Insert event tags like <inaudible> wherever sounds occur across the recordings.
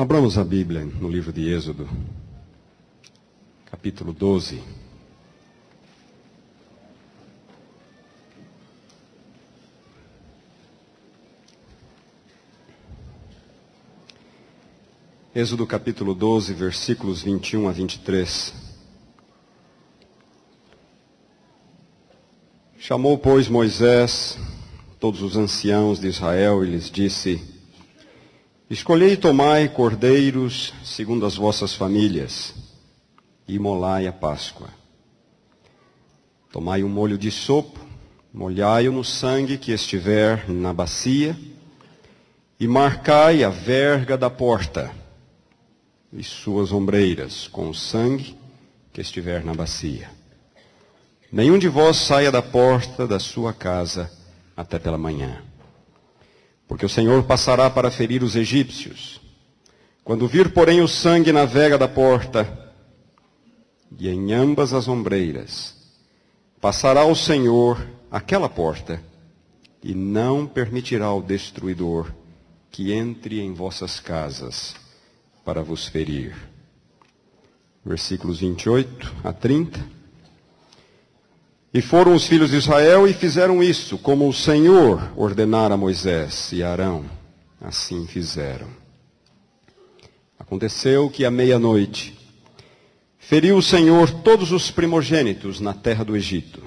Abramos a Bíblia no livro de Êxodo, capítulo 12. Êxodo capítulo 12, versículos 21 a 23. Chamou, pois, Moisés todos os anciãos de Israel e lhes disse: Escolhei e tomai cordeiros segundo as vossas famílias e molai a Páscoa. Tomai um molho de sopo, molhai-o no sangue que estiver na bacia e marcai a verga da porta e suas ombreiras com o sangue que estiver na bacia. Nenhum de vós saia da porta da sua casa até pela manhã. Porque o Senhor passará para ferir os egípcios. Quando vir, porém, o sangue na vega da porta e em ambas as ombreiras, passará o Senhor aquela porta e não permitirá ao destruidor que entre em vossas casas para vos ferir. Versículos 28 a 30. E foram os filhos de Israel e fizeram isso, como o Senhor ordenara a Moisés e Arão. Assim fizeram. Aconteceu que à meia-noite feriu o Senhor todos os primogênitos na terra do Egito,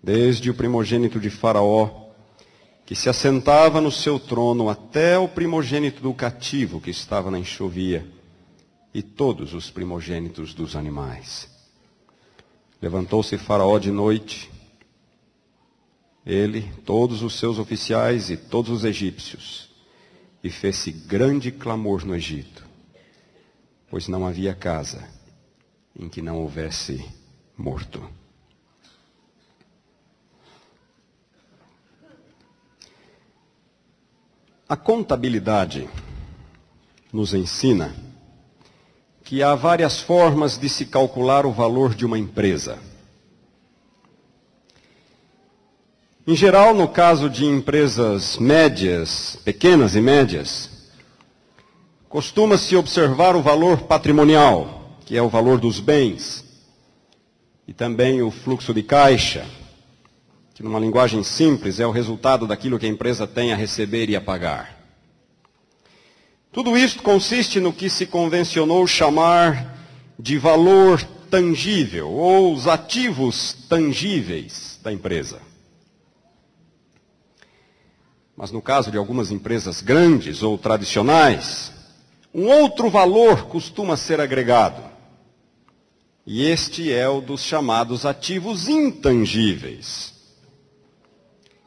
desde o primogênito de Faraó, que se assentava no seu trono, até o primogênito do cativo que estava na enxovia, e todos os primogênitos dos animais. Levantou-se Faraó de noite, ele, todos os seus oficiais e todos os egípcios, e fez-se grande clamor no Egito, pois não havia casa em que não houvesse morto. A contabilidade nos ensina que há várias formas de se calcular o valor de uma empresa. Em geral, no caso de empresas médias, pequenas e médias, costuma-se observar o valor patrimonial, que é o valor dos bens, e também o fluxo de caixa, que numa linguagem simples é o resultado daquilo que a empresa tem a receber e a pagar. Tudo isso consiste no que se convencionou chamar de valor tangível ou os ativos tangíveis da empresa. Mas no caso de algumas empresas grandes ou tradicionais, um outro valor costuma ser agregado. E este é o dos chamados ativos intangíveis,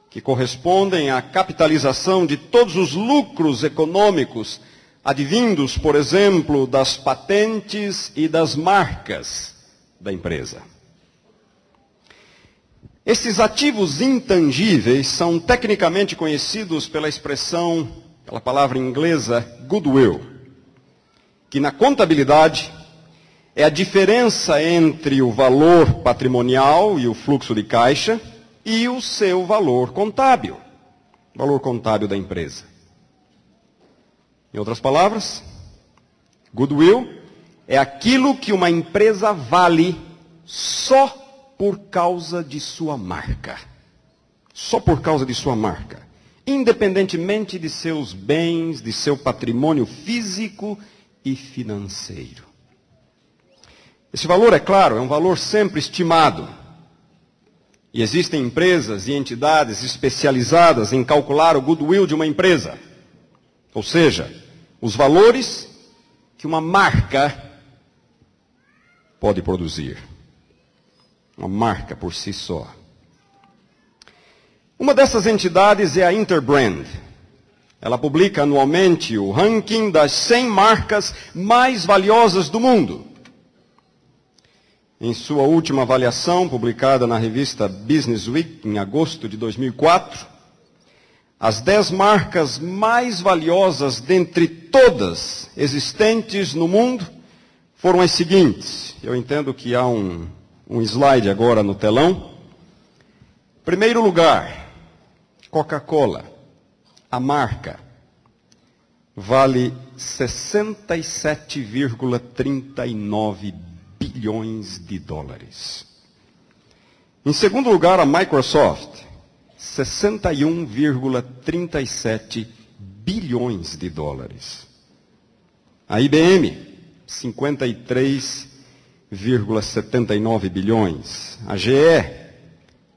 que correspondem à capitalização de todos os lucros econômicos advindos, por exemplo, das patentes e das marcas da empresa. Esses ativos intangíveis são tecnicamente conhecidos pela expressão, pela palavra inglesa goodwill, que na contabilidade é a diferença entre o valor patrimonial e o fluxo de caixa e o seu valor contábil, valor contábil da empresa. Em outras palavras, goodwill é aquilo que uma empresa vale só por causa de sua marca. Só por causa de sua marca. Independentemente de seus bens, de seu patrimônio físico e financeiro. Esse valor, é claro, é um valor sempre estimado. E existem empresas e entidades especializadas em calcular o goodwill de uma empresa. Ou seja, os valores que uma marca pode produzir. Uma marca por si só. Uma dessas entidades é a Interbrand. Ela publica anualmente o ranking das 100 marcas mais valiosas do mundo. Em sua última avaliação, publicada na revista Business Week, em agosto de 2004, as dez marcas mais valiosas dentre todas existentes no mundo foram as seguintes. Eu entendo que há um, um slide agora no telão. Primeiro lugar, Coca-Cola, a marca. vale 67,39 bilhões de dólares. Em segundo lugar, a Microsoft, 61,37 bilhões de dólares. A IBM, 53,79 bilhões. A GE,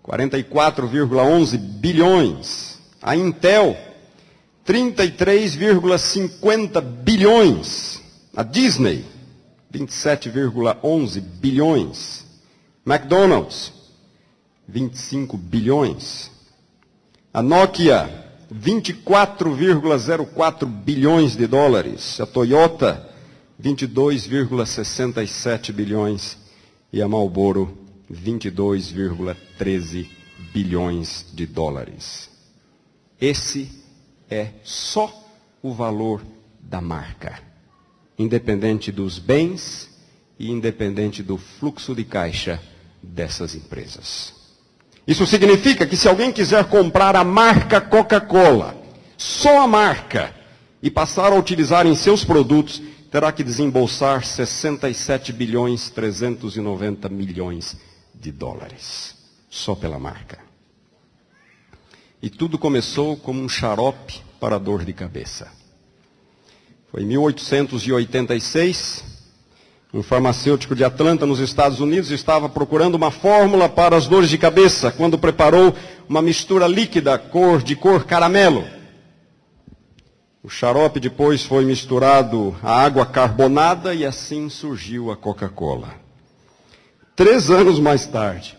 44,11 bilhões. A Intel, 33,50 bilhões. A Disney, 27,11 bilhões. McDonald's, 25 bilhões. A Nokia, 24,04 bilhões de dólares. A Toyota, 22,67 bilhões. E a Marlboro, 22,13 bilhões de dólares. Esse é só o valor da marca, independente dos bens e independente do fluxo de caixa dessas empresas. Isso significa que se alguém quiser comprar a marca Coca-Cola, só a marca, e passar a utilizar em seus produtos, terá que desembolsar 67 bilhões 390 milhões de dólares, só pela marca. E tudo começou como um xarope para dor de cabeça. Foi em 1886, um farmacêutico de Atlanta, nos Estados Unidos, estava procurando uma fórmula para as dores de cabeça, quando preparou uma mistura líquida cor de cor caramelo. O xarope depois foi misturado à água carbonada e assim surgiu a Coca-Cola. Três anos mais tarde,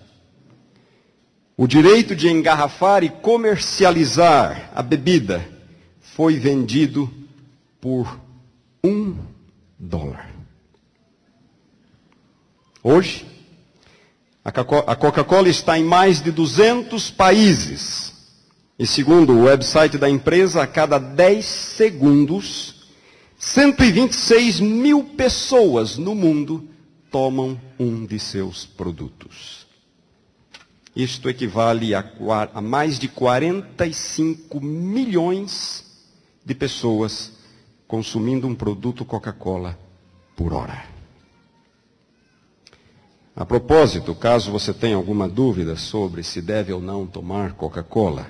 o direito de engarrafar e comercializar a bebida foi vendido por um dólar. Hoje, a Coca-Cola está em mais de 200 países. E segundo o website da empresa, a cada 10 segundos, 126 mil pessoas no mundo tomam um de seus produtos. Isto equivale a, a mais de 45 milhões de pessoas consumindo um produto Coca-Cola por hora. A propósito, caso você tenha alguma dúvida sobre se deve ou não tomar Coca-Cola,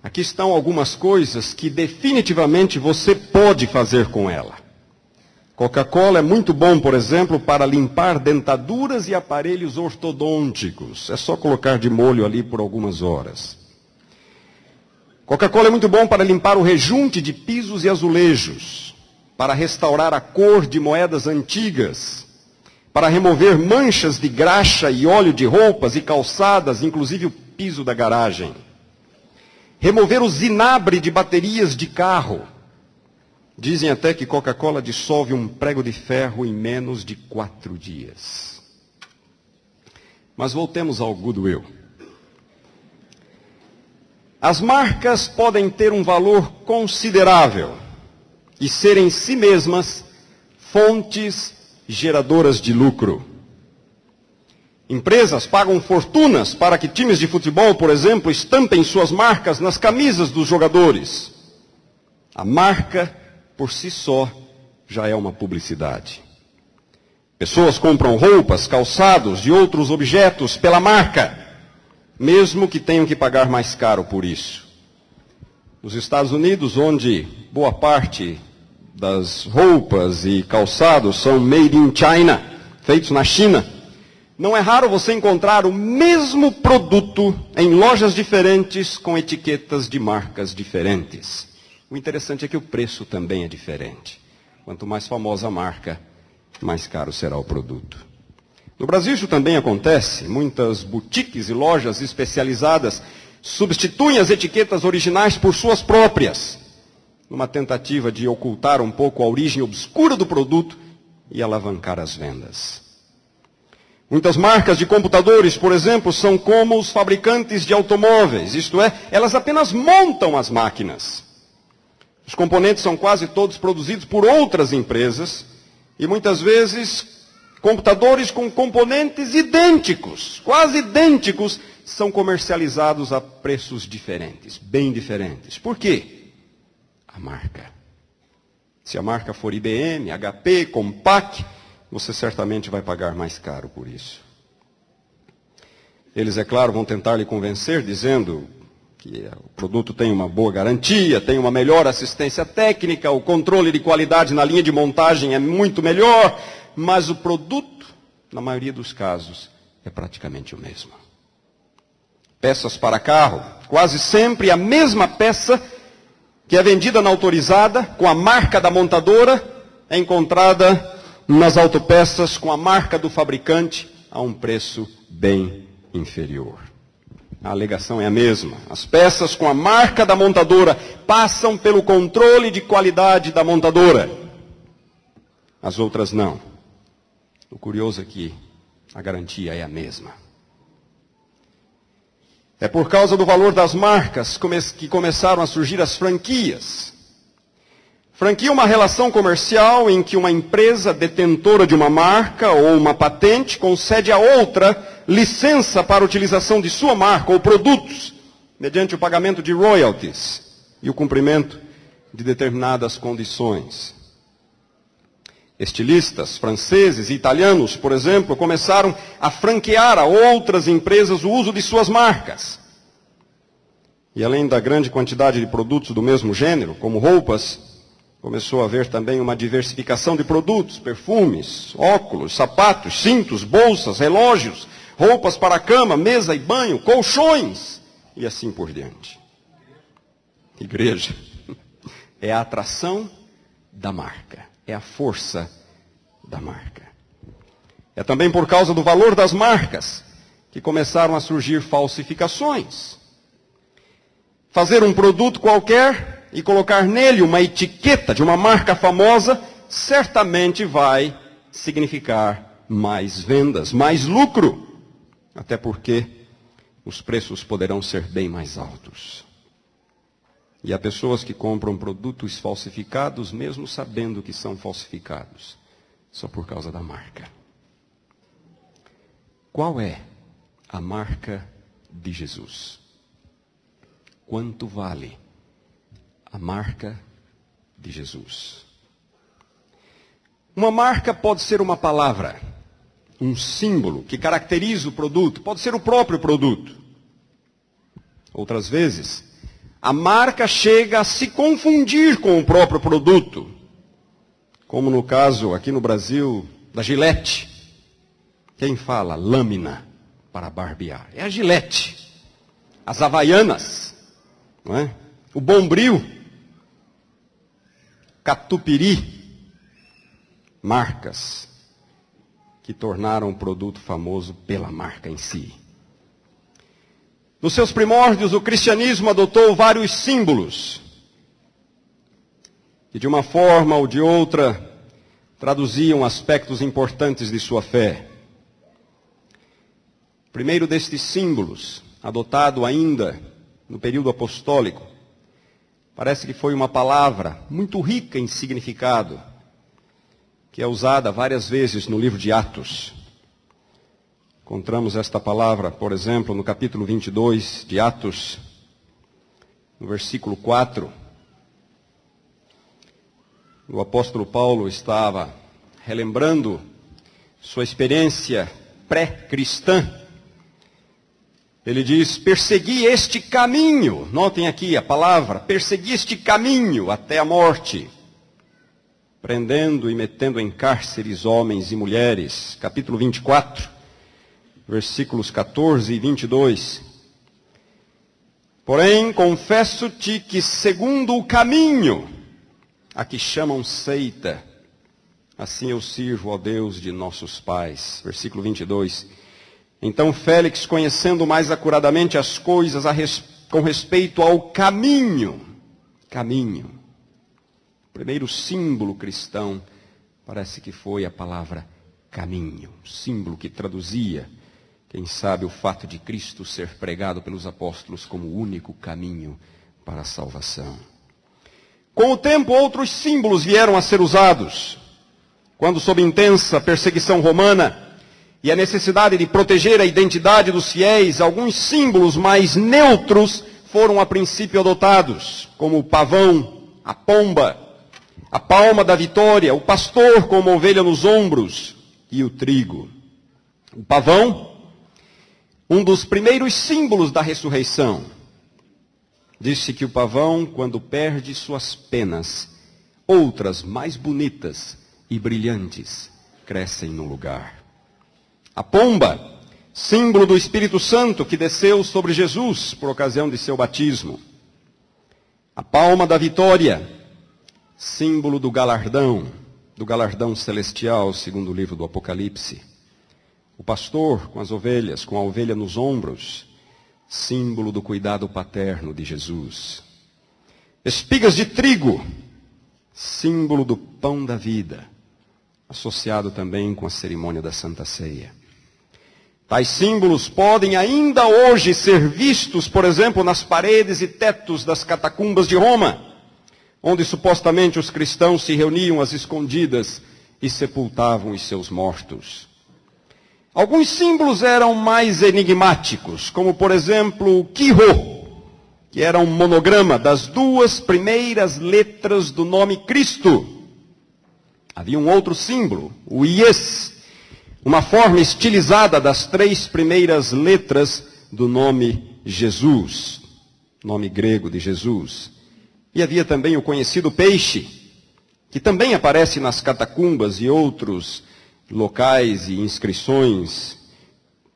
aqui estão algumas coisas que definitivamente você pode fazer com ela. Coca-Cola é muito bom, por exemplo, para limpar dentaduras e aparelhos ortodônticos. É só colocar de molho ali por algumas horas. Coca-Cola é muito bom para limpar o rejunte de pisos e azulejos, para restaurar a cor de moedas antigas para remover manchas de graxa e óleo de roupas e calçadas, inclusive o piso da garagem. Remover o zinabre de baterias de carro. Dizem até que Coca-Cola dissolve um prego de ferro em menos de quatro dias. Mas voltemos ao Goodwill. As marcas podem ter um valor considerável e ser em si mesmas fontes geradoras de lucro. Empresas pagam fortunas para que times de futebol, por exemplo, estampem suas marcas nas camisas dos jogadores. A marca, por si só, já é uma publicidade. Pessoas compram roupas, calçados e outros objetos pela marca, mesmo que tenham que pagar mais caro por isso. Nos Estados Unidos, onde boa parte das roupas e calçados são made in China, feitos na China. Não é raro você encontrar o mesmo produto em lojas diferentes com etiquetas de marcas diferentes. O interessante é que o preço também é diferente. Quanto mais famosa a marca, mais caro será o produto. No Brasil isso também acontece. Muitas boutiques e lojas especializadas substituem as etiquetas originais por suas próprias numa tentativa de ocultar um pouco a origem obscura do produto e alavancar as vendas. Muitas marcas de computadores, por exemplo, são como os fabricantes de automóveis, isto é, elas apenas montam as máquinas. Os componentes são quase todos produzidos por outras empresas e muitas vezes computadores com componentes idênticos, quase idênticos, são comercializados a preços diferentes, bem diferentes. Por quê? A marca. Se a marca for IBM, HP, Compaq, você certamente vai pagar mais caro por isso. Eles, é claro, vão tentar lhe convencer dizendo que o produto tem uma boa garantia, tem uma melhor assistência técnica, o controle de qualidade na linha de montagem é muito melhor, mas o produto, na maioria dos casos, é praticamente o mesmo. Peças para carro, quase sempre a mesma peça que é vendida na autorizada, com a marca da montadora, é encontrada nas autopeças com a marca do fabricante a um preço bem inferior. A alegação é a mesma. As peças com a marca da montadora passam pelo controle de qualidade da montadora. As outras não. O curioso é que a garantia é a mesma. É por causa do valor das marcas que começaram a surgir as franquias. Franquia é uma relação comercial em que uma empresa detentora de uma marca ou uma patente concede a outra licença para utilização de sua marca ou produtos, mediante o pagamento de royalties e o cumprimento de determinadas condições. Estilistas franceses e italianos, por exemplo, começaram a franquear a outras empresas o uso de suas marcas. E além da grande quantidade de produtos do mesmo gênero, como roupas, Começou a haver também uma diversificação de produtos, perfumes, óculos, sapatos, cintos, bolsas, relógios, roupas para cama, mesa e banho, colchões e assim por diante. Igreja <laughs> é a atração da marca, é a força da marca. É também por causa do valor das marcas que começaram a surgir falsificações. Fazer um produto qualquer e colocar nele uma etiqueta de uma marca famosa, certamente vai significar mais vendas, mais lucro. Até porque os preços poderão ser bem mais altos. E há pessoas que compram produtos falsificados, mesmo sabendo que são falsificados, só por causa da marca. Qual é a marca de Jesus? Quanto vale? a marca de Jesus. Uma marca pode ser uma palavra, um símbolo que caracteriza o produto, pode ser o próprio produto. Outras vezes, a marca chega a se confundir com o próprio produto, como no caso aqui no Brasil da Gillette. Quem fala lâmina para barbear? É a Gillette. As Havaianas, não é? o Bombril catupiry, marcas que tornaram o produto famoso pela marca em si. Nos seus primórdios, o cristianismo adotou vários símbolos que, de uma forma ou de outra, traduziam aspectos importantes de sua fé. O primeiro destes símbolos, adotado ainda no período apostólico, Parece que foi uma palavra muito rica em significado, que é usada várias vezes no livro de Atos. Encontramos esta palavra, por exemplo, no capítulo 22 de Atos, no versículo 4. O apóstolo Paulo estava relembrando sua experiência pré-cristã ele diz: persegui este caminho. Notem aqui a palavra: persegui este caminho até a morte, prendendo e metendo em cárceres homens e mulheres. Capítulo 24, versículos 14 e 22. Porém, confesso-te que, segundo o caminho a que chamam seita, assim eu sirvo ao Deus de nossos pais. Versículo 22. Então Félix, conhecendo mais acuradamente as coisas res... com respeito ao caminho, caminho. O primeiro símbolo cristão parece que foi a palavra caminho, símbolo que traduzia, quem sabe, o fato de Cristo ser pregado pelos apóstolos como o único caminho para a salvação. Com o tempo, outros símbolos vieram a ser usados. Quando, sob intensa perseguição romana, e a necessidade de proteger a identidade dos fiéis, alguns símbolos mais neutros foram a princípio adotados, como o pavão, a pomba, a palma da vitória, o pastor com uma ovelha nos ombros e o trigo. O pavão, um dos primeiros símbolos da ressurreição. Disse que o pavão, quando perde suas penas, outras mais bonitas e brilhantes crescem no lugar. A pomba, símbolo do Espírito Santo que desceu sobre Jesus por ocasião de seu batismo. A palma da vitória, símbolo do galardão, do galardão celestial, segundo o livro do Apocalipse. O pastor com as ovelhas, com a ovelha nos ombros, símbolo do cuidado paterno de Jesus. Espigas de trigo, símbolo do pão da vida, associado também com a cerimônia da Santa Ceia. Tais símbolos podem ainda hoje ser vistos, por exemplo, nas paredes e tetos das catacumbas de Roma, onde supostamente os cristãos se reuniam às escondidas e sepultavam os seus mortos. Alguns símbolos eram mais enigmáticos, como por exemplo o Quirô, que era um monograma das duas primeiras letras do nome Cristo. Havia um outro símbolo, o Ies, uma forma estilizada das três primeiras letras do nome Jesus, nome grego de Jesus. E havia também o conhecido peixe, que também aparece nas catacumbas e outros locais e inscrições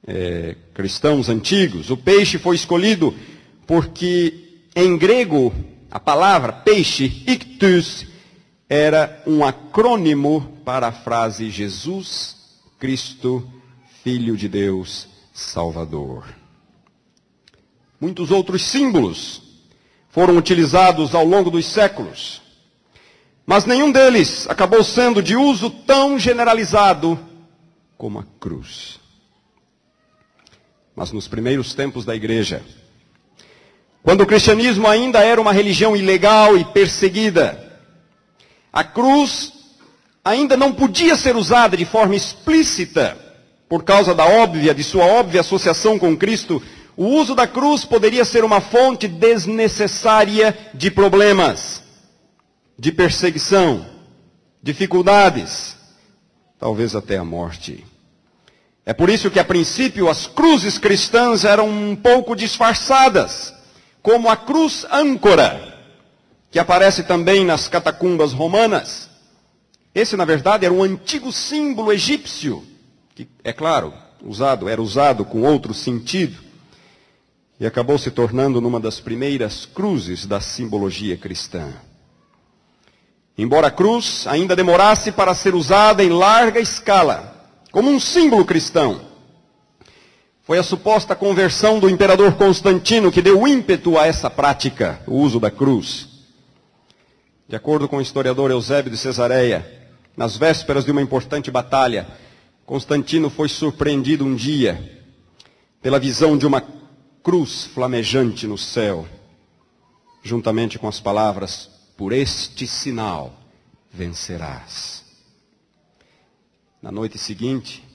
é, cristãos antigos. O peixe foi escolhido porque em grego a palavra peixe, ictus, era um acrônimo para a frase Jesus Cristo, Filho de Deus, Salvador. Muitos outros símbolos foram utilizados ao longo dos séculos. Mas nenhum deles acabou sendo de uso tão generalizado como a cruz. Mas nos primeiros tempos da igreja, quando o cristianismo ainda era uma religião ilegal e perseguida, a cruz ainda não podia ser usada de forma explícita por causa da óbvia, de sua óbvia associação com Cristo, o uso da cruz poderia ser uma fonte desnecessária de problemas de perseguição, dificuldades, talvez até a morte. É por isso que, a princípio, as cruzes cristãs eram um pouco disfarçadas, como a cruz âncora, que aparece também nas catacumbas romanas. Esse, na verdade, era um antigo símbolo egípcio, que, é claro, usado, era usado com outro sentido, e acabou se tornando numa das primeiras cruzes da simbologia cristã. Embora a cruz ainda demorasse para ser usada em larga escala, como um símbolo cristão, foi a suposta conversão do imperador Constantino que deu ímpeto a essa prática, o uso da cruz. De acordo com o historiador Eusébio de Cesareia, nas vésperas de uma importante batalha, Constantino foi surpreendido um dia pela visão de uma cruz flamejante no céu, juntamente com as palavras por este sinal vencerás. Na noite seguinte,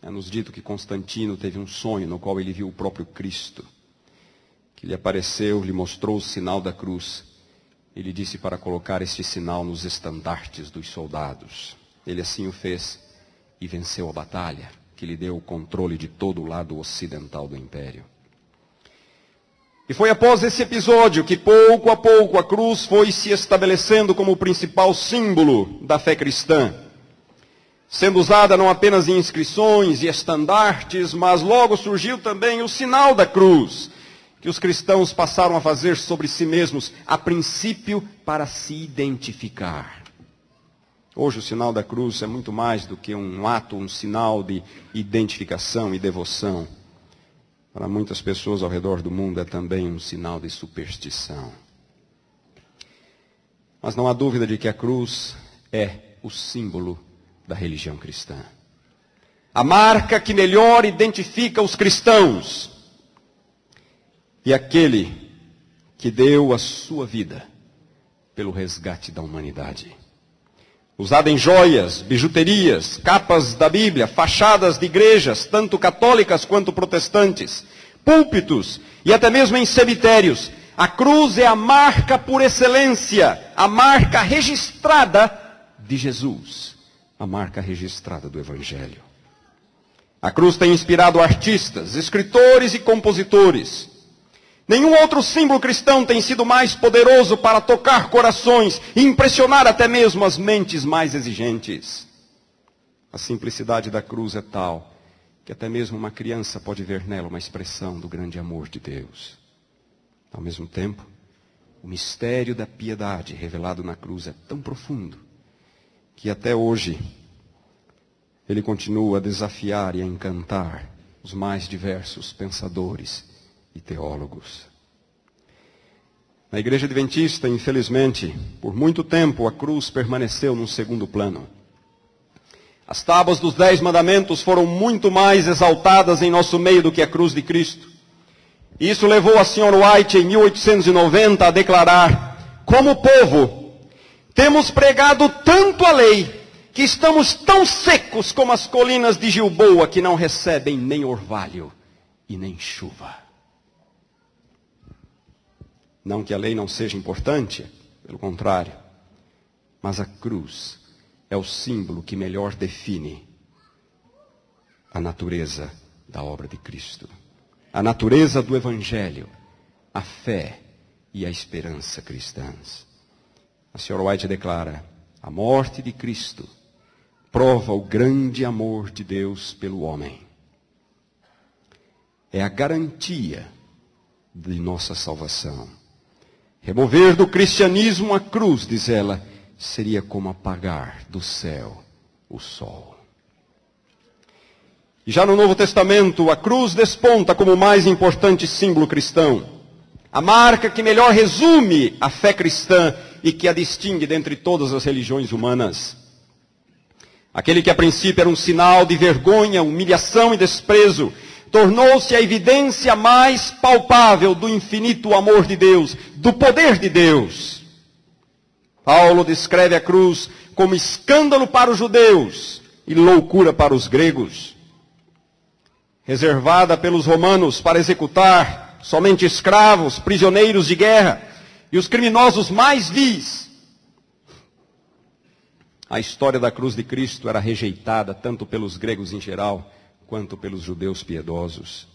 é-nos dito que Constantino teve um sonho no qual ele viu o próprio Cristo, que lhe apareceu, lhe mostrou o sinal da cruz. Ele disse para colocar este sinal nos estandartes dos soldados. Ele assim o fez e venceu a batalha, que lhe deu o controle de todo o lado ocidental do império. E foi após esse episódio que, pouco a pouco, a cruz foi se estabelecendo como o principal símbolo da fé cristã. Sendo usada não apenas em inscrições e estandartes, mas logo surgiu também o sinal da cruz, que os cristãos passaram a fazer sobre si mesmos, a princípio para se identificar. Hoje o sinal da cruz é muito mais do que um ato, um sinal de identificação e devoção para muitas pessoas ao redor do mundo é também um sinal de superstição. Mas não há dúvida de que a cruz é o símbolo da religião cristã. A marca que melhor identifica os cristãos e aquele que deu a sua vida pelo resgate da humanidade usada em joias, bijuterias, capas da Bíblia, fachadas de igrejas, tanto católicas quanto protestantes, púlpitos e até mesmo em cemitérios. A cruz é a marca por excelência, a marca registrada de Jesus, a marca registrada do Evangelho. A cruz tem inspirado artistas, escritores e compositores. Nenhum outro símbolo cristão tem sido mais poderoso para tocar corações e impressionar até mesmo as mentes mais exigentes. A simplicidade da cruz é tal que até mesmo uma criança pode ver nela uma expressão do grande amor de Deus. Ao mesmo tempo, o mistério da piedade revelado na cruz é tão profundo que até hoje ele continua a desafiar e a encantar os mais diversos pensadores e teólogos. Na igreja adventista, infelizmente, por muito tempo a cruz permaneceu num segundo plano. As tábuas dos Dez Mandamentos foram muito mais exaltadas em nosso meio do que a cruz de Cristo. Isso levou a Sr. White, em 1890, a declarar: como povo, temos pregado tanto a lei, que estamos tão secos como as colinas de Gilboa, que não recebem nem orvalho e nem chuva. Não que a lei não seja importante, pelo contrário, mas a cruz é o símbolo que melhor define a natureza da obra de Cristo, a natureza do Evangelho, a fé e a esperança cristãs. A senhora White declara: a morte de Cristo prova o grande amor de Deus pelo homem. É a garantia de nossa salvação. Remover do cristianismo a cruz, diz ela, seria como apagar do céu o sol. Já no Novo Testamento, a cruz desponta como o mais importante símbolo cristão. A marca que melhor resume a fé cristã e que a distingue dentre todas as religiões humanas. Aquele que a princípio era um sinal de vergonha, humilhação e desprezo, tornou-se a evidência mais palpável do infinito amor de Deus, do poder de Deus. Paulo descreve a cruz como escândalo para os judeus e loucura para os gregos. Reservada pelos romanos para executar somente escravos, prisioneiros de guerra e os criminosos mais vis. A história da cruz de Cristo era rejeitada tanto pelos gregos em geral quanto pelos judeus piedosos.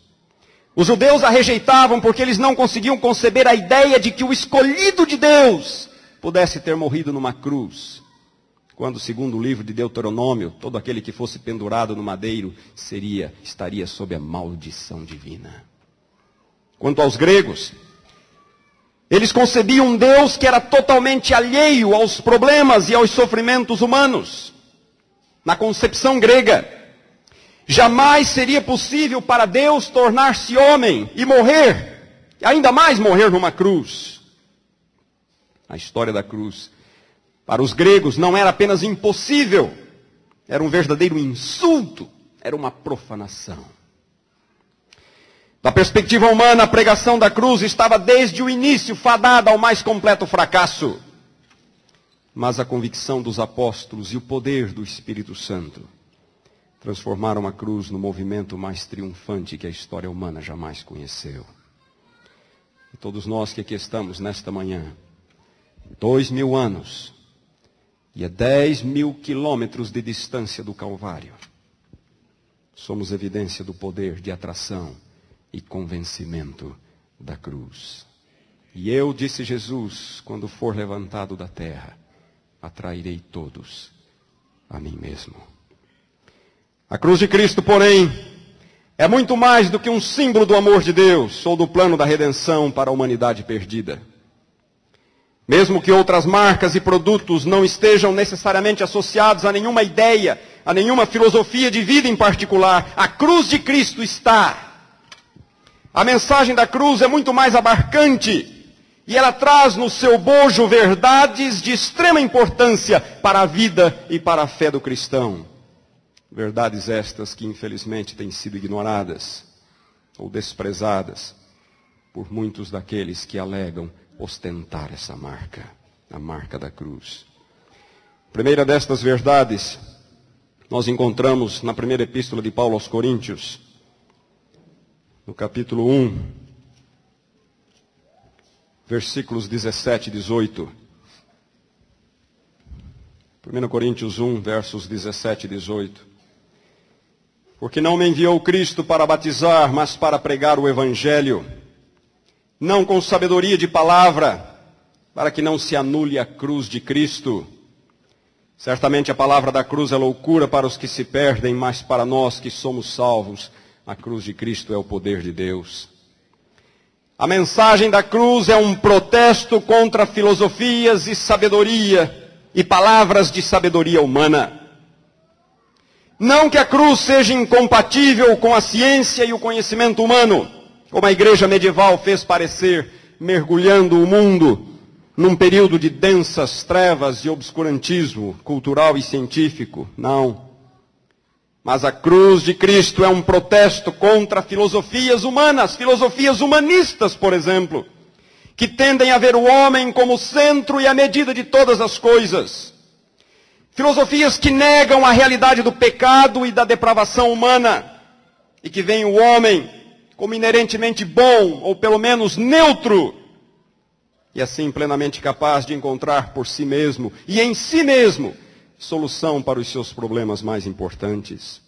Os judeus a rejeitavam porque eles não conseguiam conceber a ideia de que o escolhido de Deus pudesse ter morrido numa cruz. Quando, segundo o livro de Deuteronômio, todo aquele que fosse pendurado no madeiro seria, estaria sob a maldição divina. Quanto aos gregos, eles concebiam um Deus que era totalmente alheio aos problemas e aos sofrimentos humanos. Na concepção grega, Jamais seria possível para Deus tornar-se homem e morrer, ainda mais morrer numa cruz. A história da cruz, para os gregos, não era apenas impossível, era um verdadeiro insulto, era uma profanação. Da perspectiva humana, a pregação da cruz estava desde o início fadada ao mais completo fracasso. Mas a convicção dos apóstolos e o poder do Espírito Santo transformaram a cruz no movimento mais triunfante que a história humana jamais conheceu. E todos nós que aqui estamos nesta manhã, dois mil anos e a dez mil quilômetros de distância do Calvário, somos evidência do poder de atração e convencimento da cruz. E eu, disse Jesus, quando for levantado da terra, atrairei todos a mim mesmo. A cruz de Cristo, porém, é muito mais do que um símbolo do amor de Deus ou do plano da redenção para a humanidade perdida. Mesmo que outras marcas e produtos não estejam necessariamente associados a nenhuma ideia, a nenhuma filosofia de vida em particular, a cruz de Cristo está. A mensagem da cruz é muito mais abarcante e ela traz no seu bojo verdades de extrema importância para a vida e para a fé do cristão. Verdades estas que infelizmente têm sido ignoradas ou desprezadas por muitos daqueles que alegam ostentar essa marca, a marca da cruz. primeira destas verdades nós encontramos na primeira epístola de Paulo aos Coríntios, no capítulo 1, versículos 17 e 18. 1 Coríntios 1, versos 17 e 18. Porque não me enviou Cristo para batizar, mas para pregar o Evangelho, não com sabedoria de palavra, para que não se anule a cruz de Cristo. Certamente a palavra da cruz é loucura para os que se perdem, mas para nós que somos salvos, a cruz de Cristo é o poder de Deus. A mensagem da cruz é um protesto contra filosofias e sabedoria e palavras de sabedoria humana. Não que a cruz seja incompatível com a ciência e o conhecimento humano, como a igreja medieval fez parecer, mergulhando o mundo num período de densas trevas e obscurantismo cultural e científico. Não. Mas a cruz de Cristo é um protesto contra filosofias humanas, filosofias humanistas, por exemplo, que tendem a ver o homem como centro e a medida de todas as coisas. Filosofias que negam a realidade do pecado e da depravação humana e que veem o homem como inerentemente bom ou pelo menos neutro e assim plenamente capaz de encontrar por si mesmo e em si mesmo solução para os seus problemas mais importantes.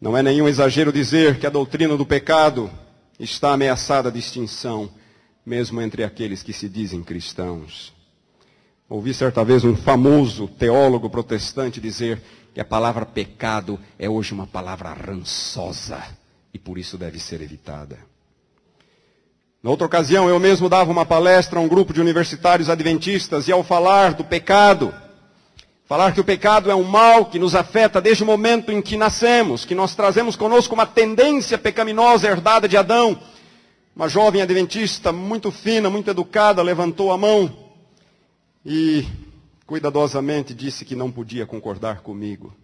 Não é nenhum exagero dizer que a doutrina do pecado está ameaçada de extinção, mesmo entre aqueles que se dizem cristãos. Ouvi certa vez um famoso teólogo protestante dizer que a palavra pecado é hoje uma palavra rançosa e por isso deve ser evitada. Na outra ocasião, eu mesmo dava uma palestra a um grupo de universitários adventistas e ao falar do pecado, falar que o pecado é um mal que nos afeta desde o momento em que nascemos, que nós trazemos conosco uma tendência pecaminosa herdada de Adão. Uma jovem adventista muito fina, muito educada, levantou a mão e cuidadosamente disse que não podia concordar comigo.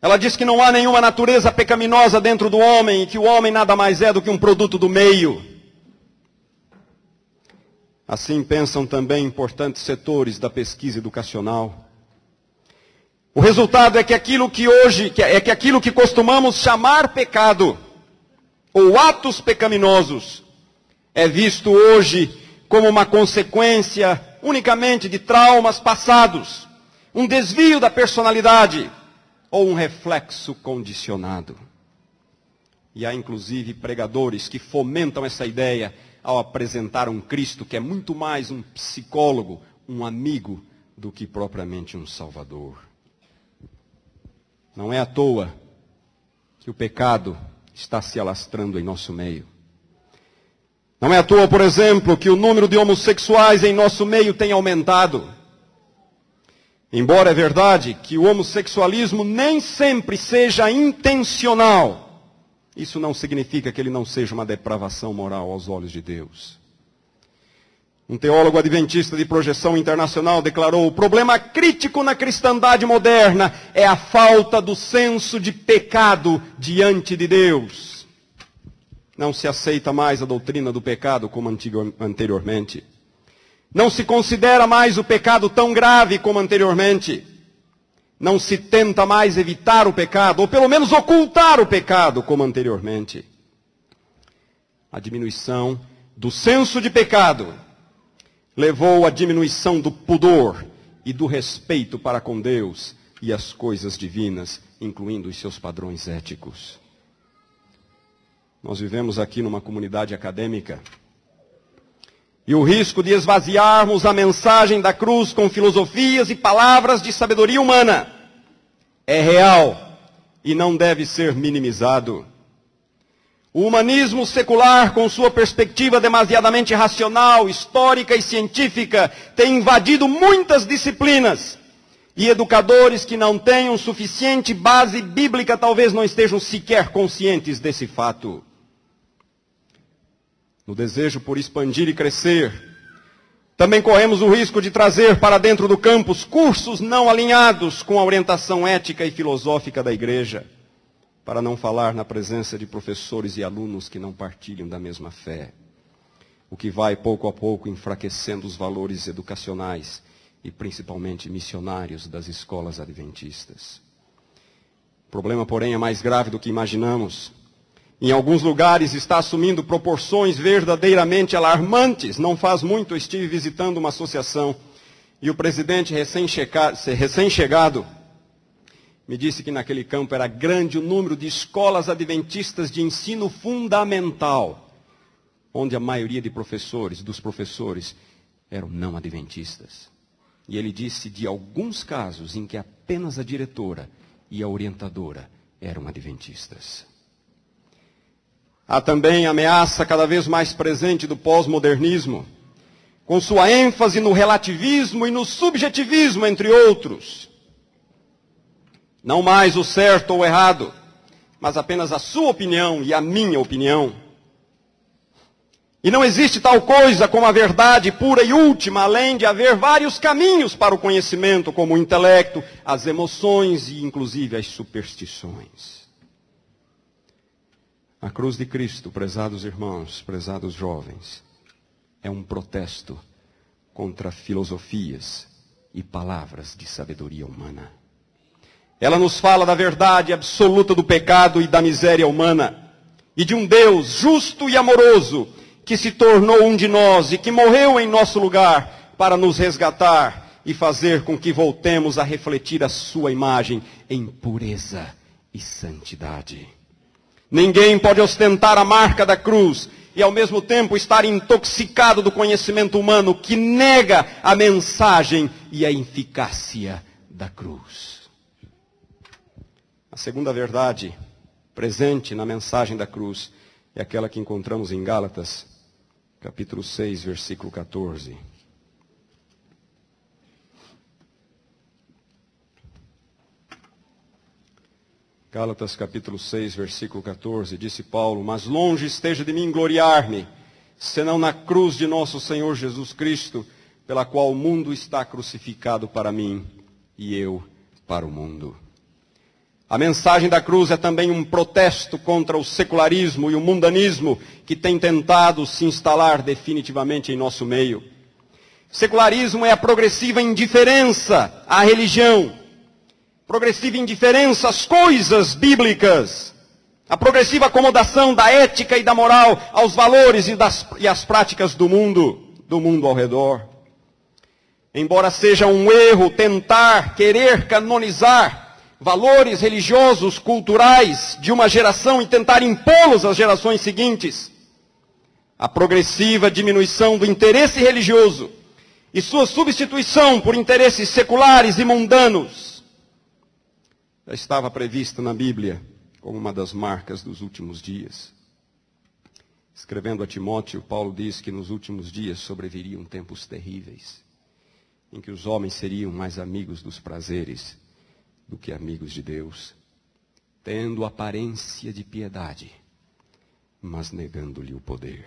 Ela diz que não há nenhuma natureza pecaminosa dentro do homem e que o homem nada mais é do que um produto do meio. Assim pensam também importantes setores da pesquisa educacional. O resultado é que aquilo que hoje, é que aquilo que costumamos chamar pecado, ou atos pecaminosos, é visto hoje como uma consequência unicamente de traumas passados, um desvio da personalidade, ou um reflexo condicionado. E há inclusive pregadores que fomentam essa ideia ao apresentar um Cristo que é muito mais um psicólogo, um amigo, do que propriamente um salvador. Não é à toa que o pecado está se alastrando em nosso meio. Não é à toa, por exemplo, que o número de homossexuais em nosso meio tem aumentado. Embora é verdade que o homossexualismo nem sempre seja intencional, isso não significa que ele não seja uma depravação moral aos olhos de Deus. Um teólogo adventista de projeção internacional declarou: o problema crítico na cristandade moderna é a falta do senso de pecado diante de Deus. Não se aceita mais a doutrina do pecado como anteriormente. Não se considera mais o pecado tão grave como anteriormente. Não se tenta mais evitar o pecado, ou pelo menos ocultar o pecado como anteriormente. A diminuição do senso de pecado levou à diminuição do pudor e do respeito para com Deus e as coisas divinas, incluindo os seus padrões éticos. Nós vivemos aqui numa comunidade acadêmica e o risco de esvaziarmos a mensagem da cruz com filosofias e palavras de sabedoria humana é real e não deve ser minimizado. O humanismo secular, com sua perspectiva demasiadamente racional, histórica e científica, tem invadido muitas disciplinas. E educadores que não tenham suficiente base bíblica talvez não estejam sequer conscientes desse fato no desejo por expandir e crescer, também corremos o risco de trazer para dentro do campus cursos não alinhados com a orientação ética e filosófica da igreja, para não falar na presença de professores e alunos que não partilham da mesma fé, o que vai pouco a pouco enfraquecendo os valores educacionais e principalmente missionários das escolas adventistas. O problema, porém, é mais grave do que imaginamos Em alguns lugares está assumindo proporções verdadeiramente alarmantes. Não faz muito estive visitando uma associação e o presidente recém-chegado me disse que naquele campo era grande o número de escolas adventistas de ensino fundamental, onde a maioria de professores, dos professores, eram não adventistas. E ele disse de alguns casos em que apenas a diretora e a orientadora eram adventistas. Há também a ameaça cada vez mais presente do pós-modernismo, com sua ênfase no relativismo e no subjetivismo, entre outros. Não mais o certo ou o errado, mas apenas a sua opinião e a minha opinião. E não existe tal coisa como a verdade pura e última, além de haver vários caminhos para o conhecimento, como o intelecto, as emoções e inclusive as superstições. A cruz de Cristo, prezados irmãos, prezados jovens, é um protesto contra filosofias e palavras de sabedoria humana. Ela nos fala da verdade absoluta do pecado e da miséria humana, e de um Deus justo e amoroso que se tornou um de nós e que morreu em nosso lugar para nos resgatar e fazer com que voltemos a refletir a sua imagem em pureza e santidade. Ninguém pode ostentar a marca da cruz e ao mesmo tempo estar intoxicado do conhecimento humano que nega a mensagem e a eficácia da cruz. A segunda verdade presente na mensagem da cruz é aquela que encontramos em Gálatas, capítulo 6, versículo 14. Gálatas capítulo 6, versículo 14, disse Paulo: Mas longe esteja de mim gloriar-me, senão na cruz de nosso Senhor Jesus Cristo, pela qual o mundo está crucificado para mim e eu para o mundo. A mensagem da cruz é também um protesto contra o secularismo e o mundanismo que tem tentado se instalar definitivamente em nosso meio. Secularismo é a progressiva indiferença à religião progressiva indiferença às coisas bíblicas, a progressiva acomodação da ética e da moral aos valores e, das, e às práticas do mundo, do mundo ao redor. Embora seja um erro tentar, querer canonizar valores religiosos, culturais de uma geração e tentar impô-los às gerações seguintes, a progressiva diminuição do interesse religioso e sua substituição por interesses seculares e mundanos já estava prevista na Bíblia como uma das marcas dos últimos dias. Escrevendo a Timóteo, Paulo diz que nos últimos dias sobreviriam tempos terríveis, em que os homens seriam mais amigos dos prazeres do que amigos de Deus, tendo aparência de piedade, mas negando-lhe o poder.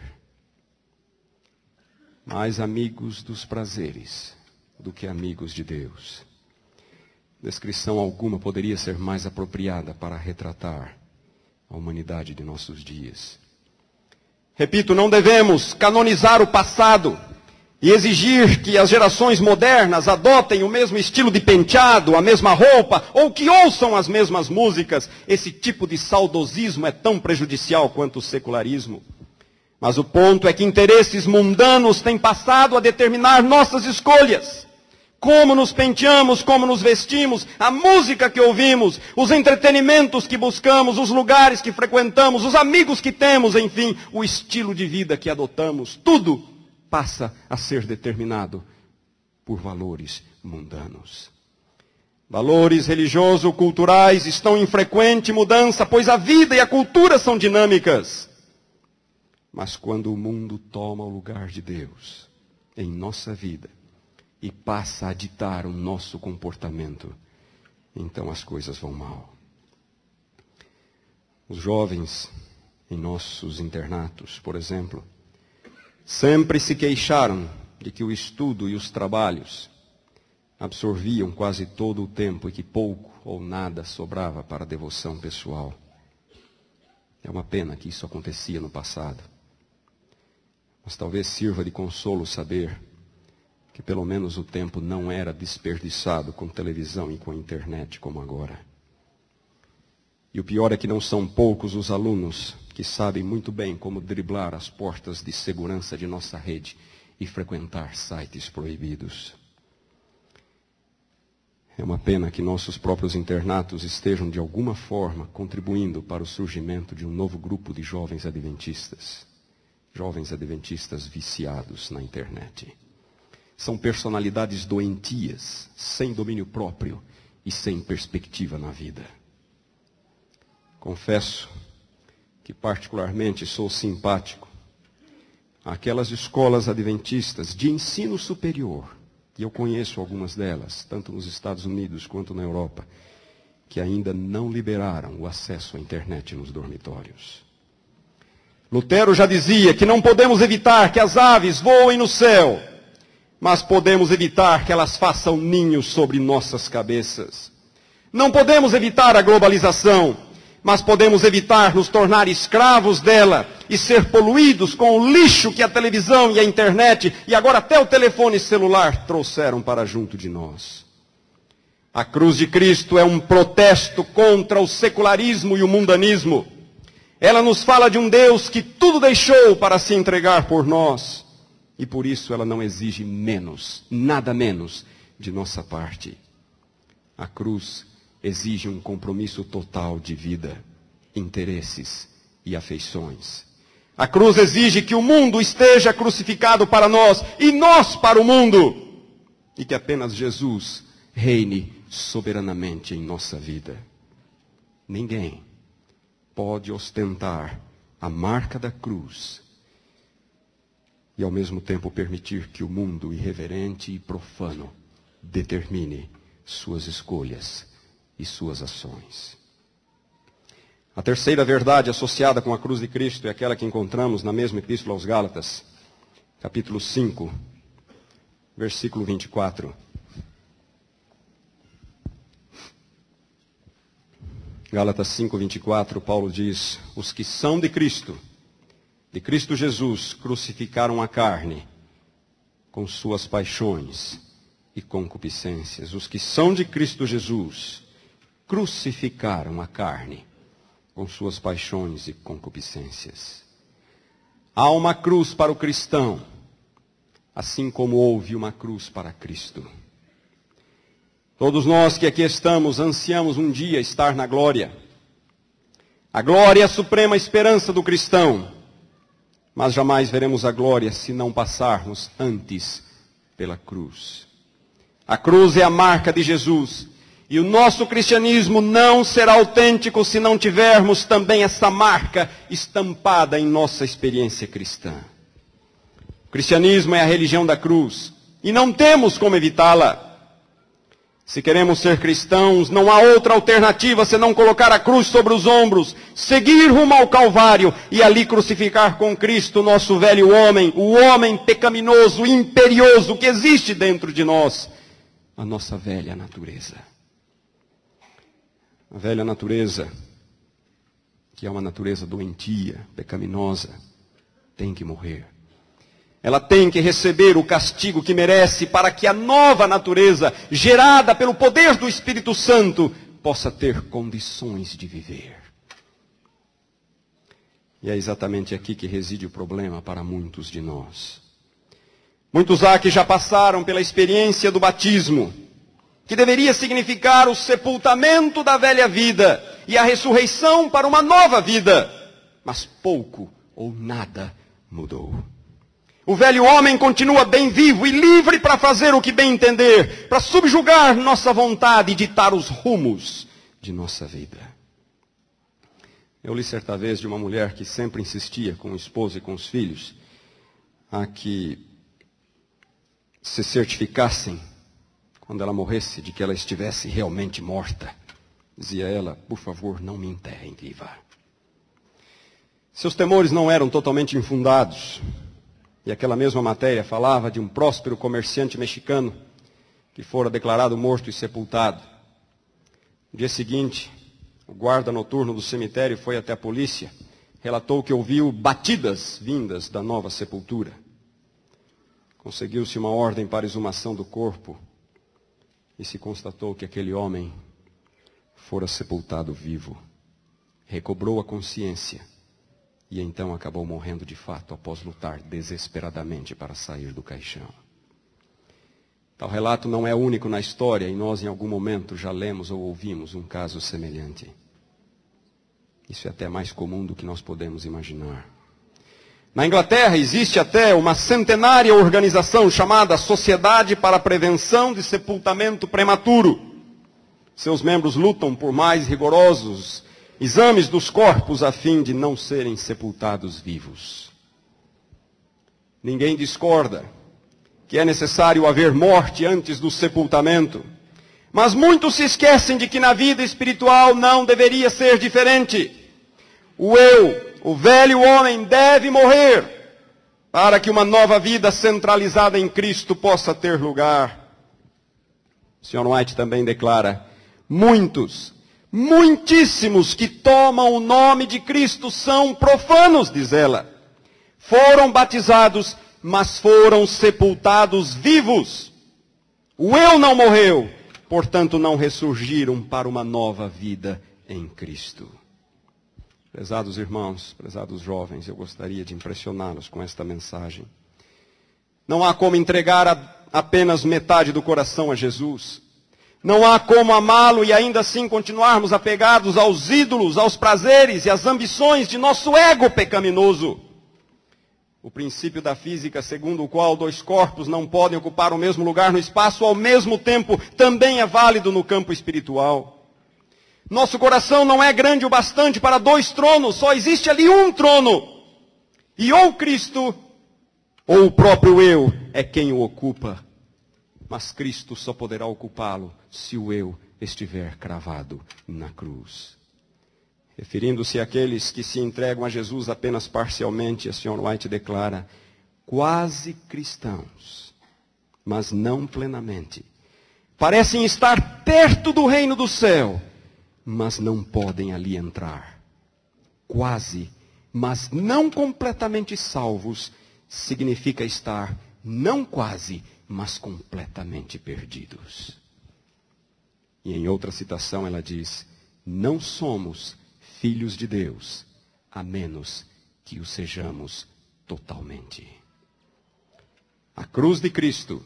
Mais amigos dos prazeres do que amigos de Deus Descrição alguma poderia ser mais apropriada para retratar a humanidade de nossos dias. Repito, não devemos canonizar o passado e exigir que as gerações modernas adotem o mesmo estilo de penteado, a mesma roupa, ou que ouçam as mesmas músicas. Esse tipo de saudosismo é tão prejudicial quanto o secularismo. Mas o ponto é que interesses mundanos têm passado a determinar nossas escolhas como nos penteamos, como nos vestimos, a música que ouvimos, os entretenimentos que buscamos, os lugares que frequentamos, os amigos que temos, enfim, o estilo de vida que adotamos, tudo passa a ser determinado por valores mundanos. Valores religioso-culturais estão em frequente mudança, pois a vida e a cultura são dinâmicas. Mas quando o mundo toma o lugar de Deus em nossa vida, e passa a ditar o nosso comportamento, então as coisas vão mal. Os jovens em nossos internatos, por exemplo, sempre se queixaram de que o estudo e os trabalhos absorviam quase todo o tempo e que pouco ou nada sobrava para a devoção pessoal. É uma pena que isso acontecia no passado. Mas talvez sirva de consolo saber que pelo menos o tempo não era desperdiçado com televisão e com internet como agora. E o pior é que não são poucos os alunos que sabem muito bem como driblar as portas de segurança de nossa rede e frequentar sites proibidos. É uma pena que nossos próprios internatos estejam, de alguma forma, contribuindo para o surgimento de um novo grupo de jovens adventistas. Jovens adventistas viciados na internet. São personalidades doentias, sem domínio próprio e sem perspectiva na vida. Confesso que, particularmente, sou simpático àquelas escolas adventistas de ensino superior e eu conheço algumas delas, tanto nos Estados Unidos quanto na Europa, que ainda não liberaram o acesso à internet nos dormitórios. Lutero já dizia que não podemos evitar que as aves voem no céu, mas podemos evitar que elas façam ninhos sobre nossas cabeças. Não podemos evitar a globalização, mas podemos evitar nos tornar escravos dela e ser poluídos com o lixo que a televisão e a internet e agora até o telefone celular trouxeram para junto de nós. A cruz de Cristo é um protesto contra o secularismo e o mundanismo. Ela nos fala de um Deus que tudo deixou para se entregar por nós. E por isso ela não exige menos, nada menos, de nossa parte. A cruz exige um compromisso total de vida, interesses e afeições. A cruz exige que o mundo esteja crucificado para nós e nós para o mundo. E que apenas Jesus reine soberanamente em nossa vida. Ninguém pode ostentar a marca da cruz e ao mesmo tempo permitir que o mundo irreverente e profano determine suas escolhas e suas ações. A terceira verdade associada com a cruz de Cristo é aquela que encontramos na mesma epístola aos Gálatas, capítulo 5, versículo 24. Gálatas 5, 24, Paulo diz: Os que são de Cristo, de Cristo Jesus, crucificaram a carne com suas paixões e concupiscências. Os que são de Cristo Jesus, crucificaram a carne com suas paixões e concupiscências. Há uma cruz para o cristão, assim como houve uma cruz para Cristo. Todos nós que aqui estamos ansiamos um dia estar na glória. A glória é a suprema esperança do cristão, mas jamais veremos a glória se não passarmos antes pela cruz. A cruz é a marca de Jesus e o nosso cristianismo não será autêntico se não tivermos também essa marca estampada em nossa experiência cristã. O cristianismo é a religião da cruz e não temos como evitá-la. Se queremos ser cristãos, não há outra alternativa senão colocar a cruz sobre os ombros, seguir rumo ao Calvário e ali crucificar com Cristo nosso velho homem, o homem pecaminoso, imperioso que existe dentro de nós, a nossa velha natureza. A velha natureza, que é uma natureza doentia, pecaminosa, tem que morrer. Ela tem que receber o castigo que merece para que a nova natureza, gerada pelo poder do Espírito Santo, possa ter condições de viver. E é exatamente aqui que reside o problema para muitos de nós. Muitos há que já passaram pela experiência do batismo, que deveria significar o sepultamento da velha vida e a ressurreição para uma nova vida. Mas pouco ou nada mudou. O velho homem continua bem vivo e livre para fazer o que bem entender, para subjugar nossa vontade e ditar os rumos de nossa vida. Eu li certa vez de uma mulher que sempre insistia com o esposo e com os filhos a que se certificassem quando ela morresse, de que ela estivesse realmente morta. Dizia ela, por favor, não me enterrem viva. Seus temores não eram totalmente infundados. E aquela mesma matéria falava de um próspero comerciante mexicano que fora declarado morto e sepultado. No dia seguinte, o guarda noturno do cemitério foi até a polícia, relatou que ouviu batidas vindas da nova sepultura. Conseguiu-se uma ordem para exumação do corpo e se constatou que aquele homem fora sepultado vivo recobrou a consciência e então acabou morrendo de fato após lutar desesperadamente para sair do caixão. Tal relato não é único na história e nós em algum momento já lemos ou ouvimos um caso semelhante. Isso é até mais comum do que nós podemos imaginar. Na Inglaterra existe até uma centenária organização chamada Sociedade para a Prevenção de Sepultamento Prematuro. Seus membros lutam por mais rigorosos exames dos corpos a fim de não serem sepultados vivos. Ninguém discorda que é necessário haver morte antes do sepultamento. Mas muitos se esquecem de que na vida espiritual não deveria ser diferente. O eu, o velho homem, deve morrer para que uma nova vida centralizada em Cristo possa ter lugar. O Sr. White também declara: muitos Muitíssimos que tomam o nome de Cristo são profanos, diz ela. Foram batizados, mas foram sepultados vivos. O eu não morreu, portanto não ressurgiram para uma nova vida em Cristo. Prezados irmãos, prezados jovens, eu gostaria de impressioná-los com esta mensagem. Não há como entregar a, apenas metade do coração a Jesus. Não há como amá-lo e ainda assim continuarmos apegados aos ídolos, aos prazeres e às ambições de nosso ego pecaminoso. O princípio da física, segundo o qual dois corpos não podem ocupar o mesmo lugar no espaço ao mesmo tempo, também é válido no campo espiritual. Nosso coração não é grande o bastante para dois tronos, só existe ali um trono. E ou Cristo, ou o próprio eu é quem o ocupa mas Cristo só poderá ocupá-lo se o eu estiver cravado na cruz. Referindo-se àqueles que se entregam a Jesus apenas parcialmente, a Sr. White declara: quase cristãos, mas não plenamente. Parecem estar perto do reino do céu, mas não podem ali entrar. Quase, mas não completamente salvos, significa estar não quase, mas completamente perdidos. E em outra citação ela diz: Não somos filhos de Deus, a menos que o sejamos totalmente. A cruz de Cristo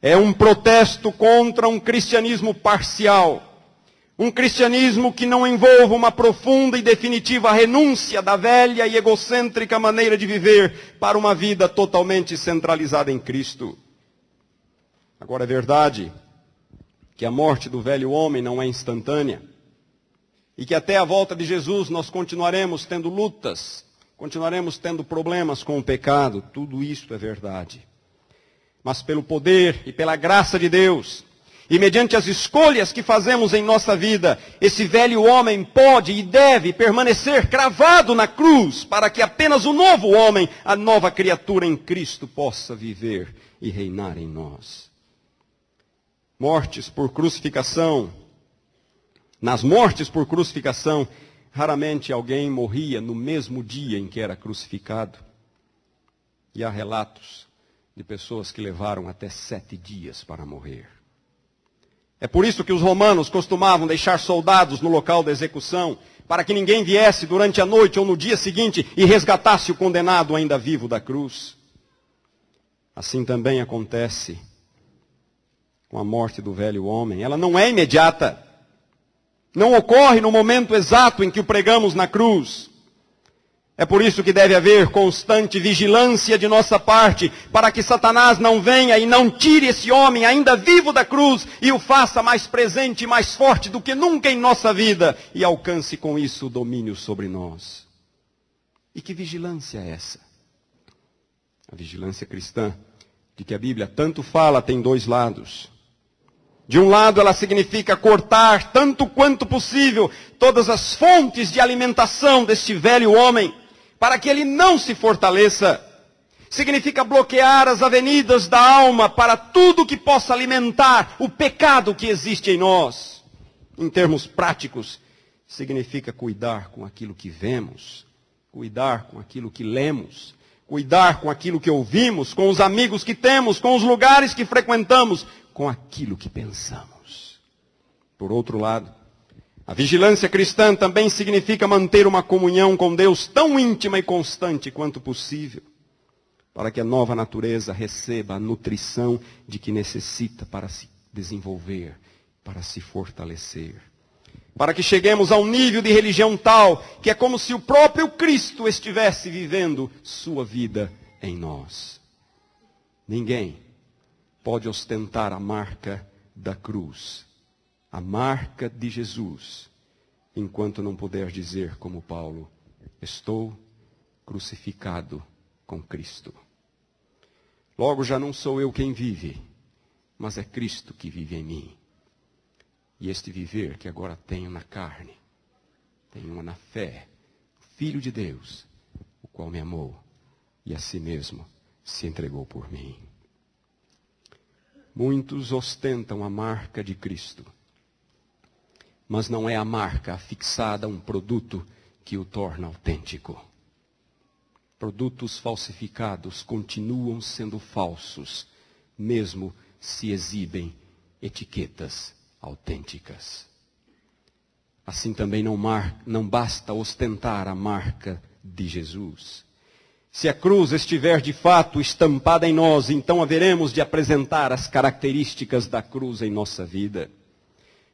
é um protesto contra um cristianismo parcial. Um cristianismo que não envolva uma profunda e definitiva renúncia da velha e egocêntrica maneira de viver para uma vida totalmente centralizada em Cristo. Agora é verdade que a morte do velho homem não é instantânea e que até a volta de Jesus nós continuaremos tendo lutas, continuaremos tendo problemas com o pecado, tudo isso é verdade. Mas pelo poder e pela graça de Deus, e mediante as escolhas que fazemos em nossa vida, esse velho homem pode e deve permanecer cravado na cruz, para que apenas o novo homem, a nova criatura em Cristo, possa viver e reinar em nós mortes por crucificação. Nas mortes por crucificação, raramente alguém morria no mesmo dia em que era crucificado. E há relatos de pessoas que levaram até sete dias para morrer. É por isso que os romanos costumavam deixar soldados no local da execução, para que ninguém viesse durante a noite ou no dia seguinte e resgatasse o condenado ainda vivo da cruz. Assim também acontece com a morte do velho homem. Ela não é imediata. Não ocorre no momento exato em que o pregamos na cruz. É por isso que deve haver constante vigilância de nossa parte, para que Satanás não venha e não tire esse homem ainda vivo da cruz e o faça mais presente e mais forte do que nunca em nossa vida e alcance com isso o domínio sobre nós. E que vigilância é essa? A vigilância cristã, de que a Bíblia tanto fala, tem dois lados. De um lado, ela significa cortar, tanto quanto possível, todas as fontes de alimentação deste velho homem, para que ele não se fortaleça. Significa bloquear as avenidas da alma para tudo que possa alimentar o pecado que existe em nós. Em termos práticos, significa cuidar com aquilo que vemos, cuidar com aquilo que lemos, cuidar com aquilo que ouvimos, com os amigos que temos, com os lugares que frequentamos, com aquilo que pensamos. Por outro lado, A vigilância cristã também significa manter uma comunhão com Deus tão íntima e constante quanto possível, para que a nova natureza receba a nutrição de que necessita para se desenvolver, para se fortalecer. Para que cheguemos a um nível de religião tal que é como se o próprio Cristo estivesse vivendo sua vida em nós. Ninguém pode ostentar a marca da cruz a marca de Jesus, enquanto não puder dizer, como Paulo, estou crucificado com Cristo. Logo já não sou eu quem vive, mas é Cristo que vive em mim. E este viver que agora tenho na carne, tenho na fé, Filho de Deus, o qual me amou e a si mesmo se entregou por mim. Muitos ostentam a marca de Cristo, mas não é a marca fixada a um produto que o torna autêntico. Produtos falsificados continuam sendo falsos, mesmo se exibem etiquetas autênticas. Assim também não, mar, não basta ostentar a marca de Jesus. Se a cruz estiver de fato estampada em nós, então haveremos de apresentar as características da cruz em nossa vida.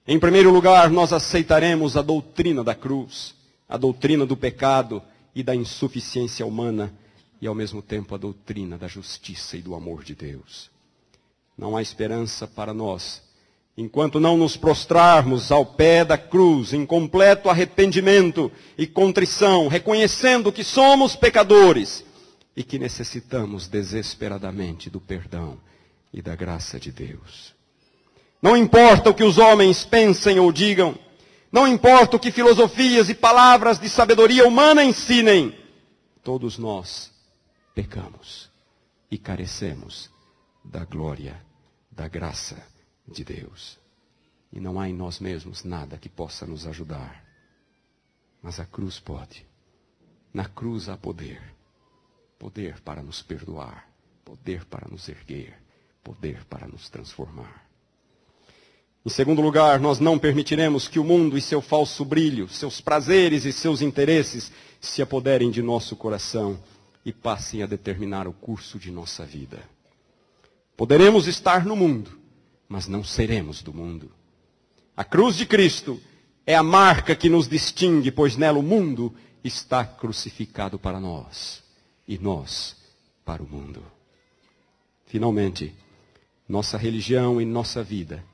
Em primeiro lugar, nós aceitaremos a doutrina da cruz, a doutrina do pecado e da insuficiência humana, e ao mesmo tempo a doutrina da justiça e do amor de Deus. Não há esperança para nós enquanto não nos prostrarmos ao pé da cruz em completo arrependimento e contrição, reconhecendo que somos pecadores e que necessitamos desesperadamente do perdão e da graça de Deus. Não importa o que os homens pensem ou digam. Não importa o que filosofias e palavras de sabedoria humana ensinem. Todos nós pecamos e carecemos da glória, da graça de Deus. E não há em nós mesmos nada que possa nos ajudar. Mas a cruz pode. Na cruz há poder. Poder para nos perdoar. Poder para nos erguer. Poder para nos transformar. Em segundo lugar, nós não permitiremos que o mundo e seu falso brilho, seus prazeres e seus interesses se apoderem de nosso coração e passem a determinar o curso de nossa vida. Poderemos estar no mundo, mas não seremos do mundo. A cruz de Cristo é a marca que nos distingue, pois nela o mundo está crucificado para nós e nós para o mundo. Finalmente, nossa religião e nossa vida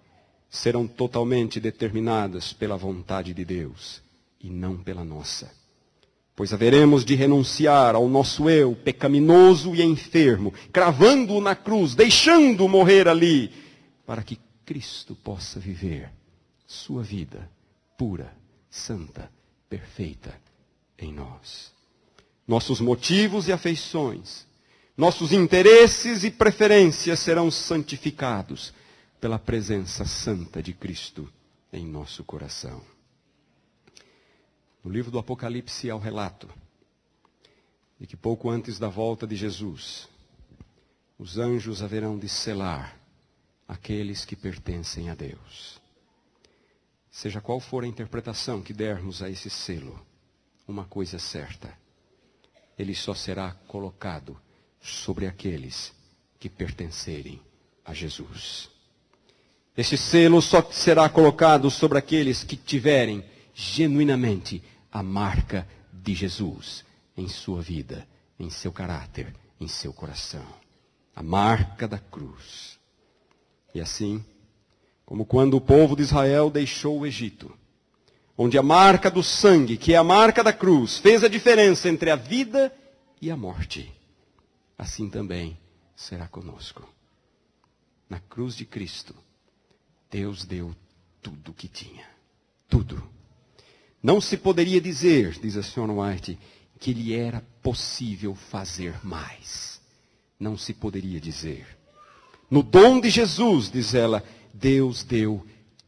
serão totalmente determinadas pela vontade de Deus e não pela nossa. Pois haveremos de renunciar ao nosso eu pecaminoso e enfermo, cravando-o na cruz, deixando-o morrer ali, para que Cristo possa viver sua vida pura, santa, perfeita em nós. Nossos motivos e afeições, nossos interesses e preferências serão santificados pela presença santa de Cristo em nosso coração. No livro do Apocalipse há o relato de que pouco antes da volta de Jesus, os anjos haverão de selar aqueles que pertencem a Deus. Seja qual for a interpretação que dermos a esse selo, uma coisa é certa: ele só será colocado sobre aqueles que pertencerem a Jesus. Este selo só será colocado sobre aqueles que tiverem genuinamente a marca de Jesus em sua vida, em seu caráter, em seu coração. A marca da cruz. E assim, como quando o povo de Israel deixou o Egito, onde a marca do sangue, que é a marca da cruz, fez a diferença entre a vida e a morte, assim também será conosco. Na cruz de Cristo, Deus deu tudo o que tinha. Tudo. Não se poderia dizer, diz a senhora White, que lhe era possível fazer mais. Não se poderia dizer. No dom de Jesus, diz ela, Deus deu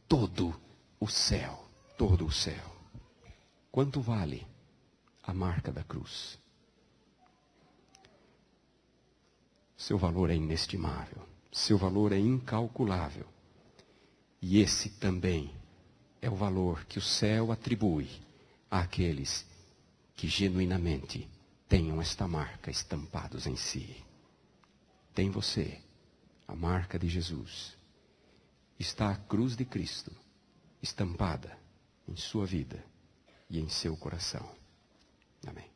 todo o céu. Todo o céu. Quanto vale a marca da cruz? Seu valor é inestimável. Seu valor é incalculável. E esse também é o valor que o céu atribui àqueles que genuinamente tenham esta marca estampados em si. Tem você a marca de Jesus. Está a cruz de Cristo estampada em sua vida e em seu coração. Amém.